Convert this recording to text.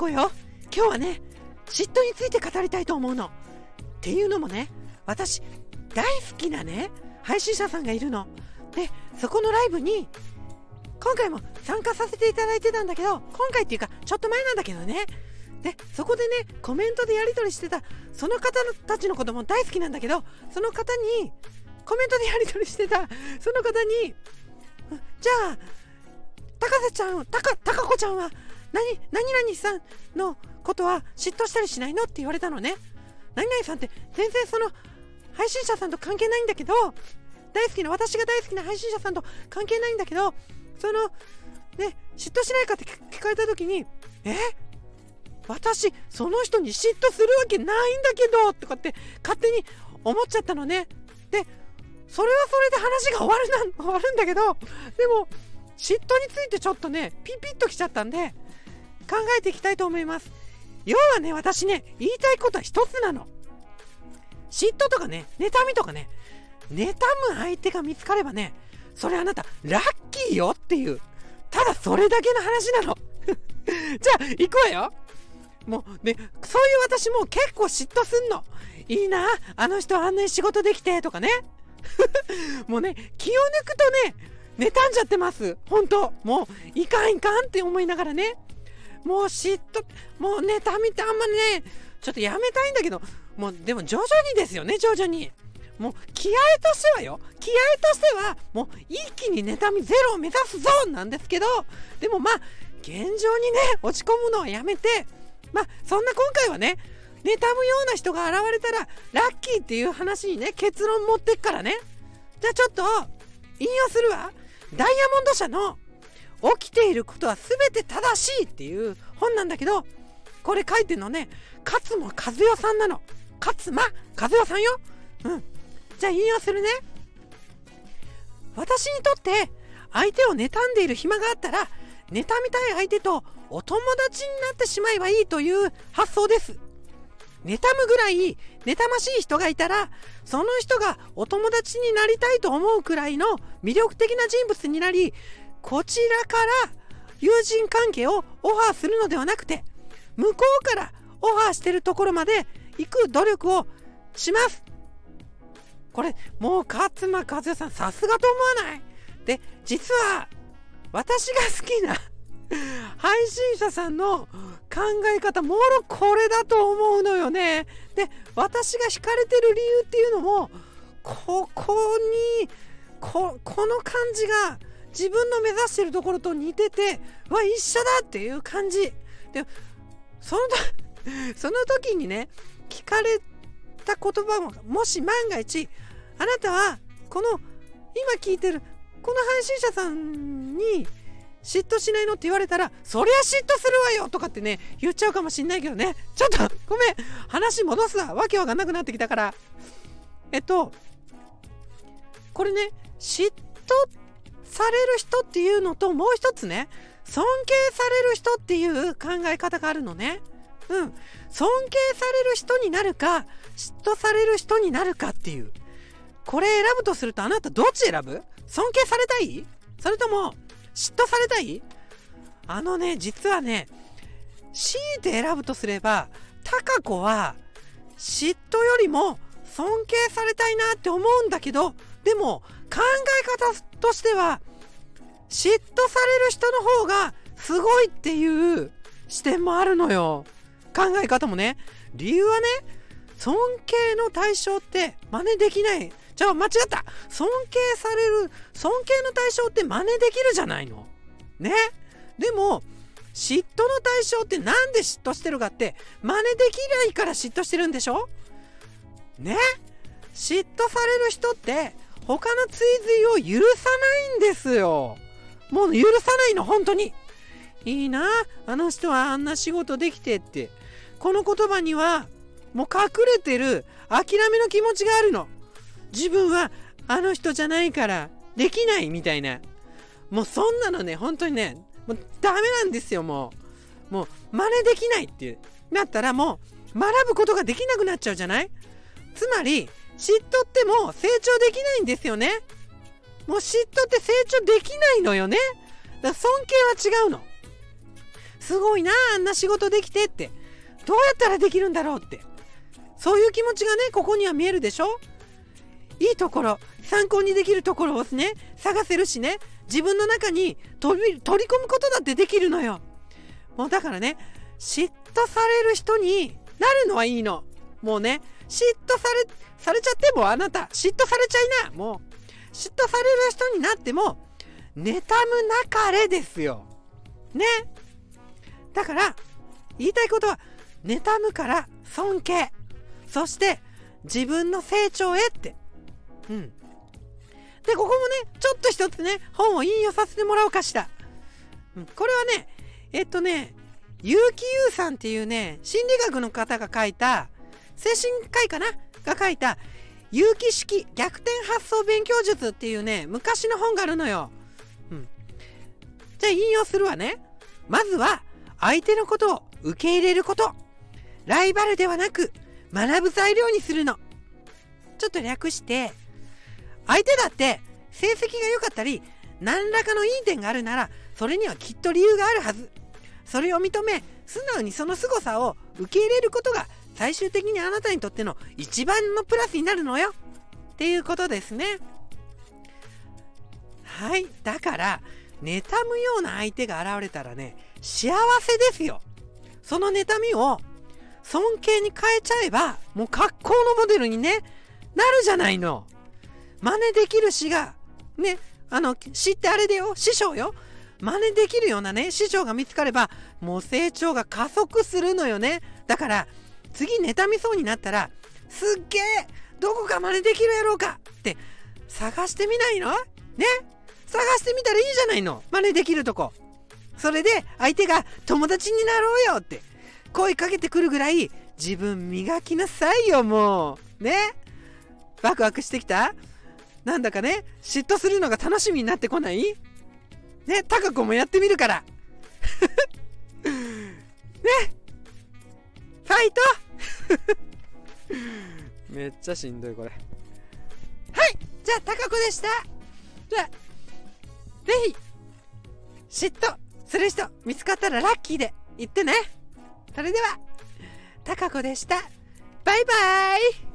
子よ。今日はね嫉妬について語りたいと思うの。っていうのもね私大好きなね配信者さんがいるの。でそこのライブに今回も参加させていただいてたんだけど今回っていうかちょっと前なんだけどね。でそこでねコメントでやり取りしてたその方たちのことも大好きなんだけどその方にコメントでやり取りしてたその方にじゃあ高瀬ちゃん高高子ちゃんは何何々さんのことは嫉妬したりしないのって言われたのね。何々さんって全然その配信者さんと関係ないんだけど大好きな私が大好きな配信者さんと関係ないんだけどそのね嫉妬しないかって聞かれた時にえ？私その人に嫉妬するわけないんだけどとかって勝手に思っちゃったのね。でそれはそれで話が終わるな終わるんだけどでも嫉妬についてちょっとねピピッときちゃったんで考えていきたいと思います。要はね私ね言いたいことは一つなの。嫉妬とかね妬みとかね妬む相手が見つかればねそれあなたラッキーよっていうただそれだけの話なの。じゃあ行くわよ。もうねそういう私も結構嫉妬すんの。いいなあの人あんなに仕事できてとかね。もうね気を抜くとね妬んじゃってます。本当。もういかんいかんって思いながらね。もう嫉妬もう妬みってあんまりねちょっとやめたいんだけどもうでも徐々にですよね徐々に。もう気合としてはよ。気合としてはもう一気に妬みゼロを目指すぞなんですけどでもまあ現状にね落ち込むのはやめてまあそんな今回はね妬むような人が現れたらラッキーっていう話にね結論持ってっからね。じゃあちょっと引用するわ。ダイヤモンド社の起きていることは全て正しいっていう本なんだけどこれ書いてるのね勝間和代さんなの。勝間和代さんよ。うん。じゃあ引用するね。私にとって相手を妬んでいる暇があったら妬みたい相手とお友達になってしまえばいいという発想です。妬むぐらい妬ましい人がいたらその人がお友達になりたいと思うくらいの魅力的な人物になりこちらから友人関係をオファーするのではなくて向こうからオファーしてるところまで行く努力をします。これもう勝間和代さん。さすがと思わない？で実は私が好きな 配信者さんの考え方もろこれだと思うのよね。で私が惹かれてる理由っていうのもここにここの感じが自分の目指してるところと似ててわ一緒だっていう感じ。でその その時にね聞かれた言葉ももし万が一あなたはこの今聞いてるこの配信者さんに嫉妬しないのって言われたらそりゃ嫉妬するわよとかってね言っちゃうかもしんないけどね。ちょっとごめん。話戻すわ。わけわかんなくなってきたから。えっとこれね嫉妬っされる人っていうのともう一つね尊敬される人っていう考え方があるのね。うん。尊敬される人になるか嫉妬される人になるかっていう。これ選ぶとするとあなたどっち選ぶ？尊敬されたい？それとも嫉妬されたい？あのね実はね強いて選ぶとすればタカ子は嫉妬よりも尊敬されたいなって思うんだけどでも考え方としては嫉妬される人の方がすごいっていう視点もあるのよ。考え方もね。理由はね尊敬の対象って真似できない。じゃあ間違った。尊敬される尊敬の対象って真似できるじゃないの。ね。でも嫉妬の対象って何で嫉妬してるかって真似できないから嫉妬してるんでしょ？ね。嫉妬される人って他の追随を許さないんですよ。もう許さないの本当に。いいなあの人はあんな仕事できてって。この言葉にはもう隠れてる諦めの気持ちがあるの。自分はあの人じゃないからできないみたいな。もうそんなのね本当にねもうダメなんですよもう。もう真似できないっていう。なったらもう学ぶことができなくなっちゃうじゃない？つまり嫉妬ってもう成長できないんですよね。もう嫉妬って成長できないのよね。だから尊敬は違うの。すごいなあんな仕事できてって。どうやったらできるんだろうって。そういう気持ちがねここには見えるでしょ。いいところ参考にできるところをね探せるしね。自分の中に取り取り込むことだってできるのよ。もうだからね嫉妬される人になるのはいいの。もうね嫉妬されされちゃってもあなた嫉妬されちゃいな。もう嫉妬される人になっても妬むなかれですよ。ね。だから言いたいことは妬むから尊敬。そして自分の成長へって。うん。でここもねちょっと一つね本を引用させてもらおうかしら、うん、これはねえっとね結城優さんっていうね心理学の方が書いた精神科医かな？が書いた有機式逆転発想勉強術っていうね昔の本があるのよ、うん、じゃあ引用するわね。まずは相手のことを受け入れること。ライバルではなく学ぶ材料にするの。ちょっと略して相手だって成績が良かったり何らかのいい点があるならそれにはきっと理由があるはず。それを認め素直にその凄さを受け入れることが最終的にあなたにとっての一番のプラスになるのよ。っていうことですね。はい。だから妬むような相手が現れたらね幸せですよ。その妬みを尊敬に変えちゃえばもう格好のモデルにねなるじゃないの。真似できる詩がねあの詩ってあれだよ。師匠よ。真似できるようなね師匠が見つかればもう成長が加速するのよね。だから次妬みそうになったらすっげえどこか真似できるやろうかって探してみないの？ね？探してみたらいいじゃないの？真似できるとこ。それで相手が友達になろうよって。声かけてくるぐらい自分磨きなさいよもう。ね？ワクワクしてきた？なんだかね？嫉妬するのが楽しみになってこない？ね？タカ子もやってみるから。めっちゃしんどいこれ。はいじゃあタカ子でした。じゃあぜひ嫉妬する人見つかったらラッキーで言ってね。それではタカ子でした。バイバイ。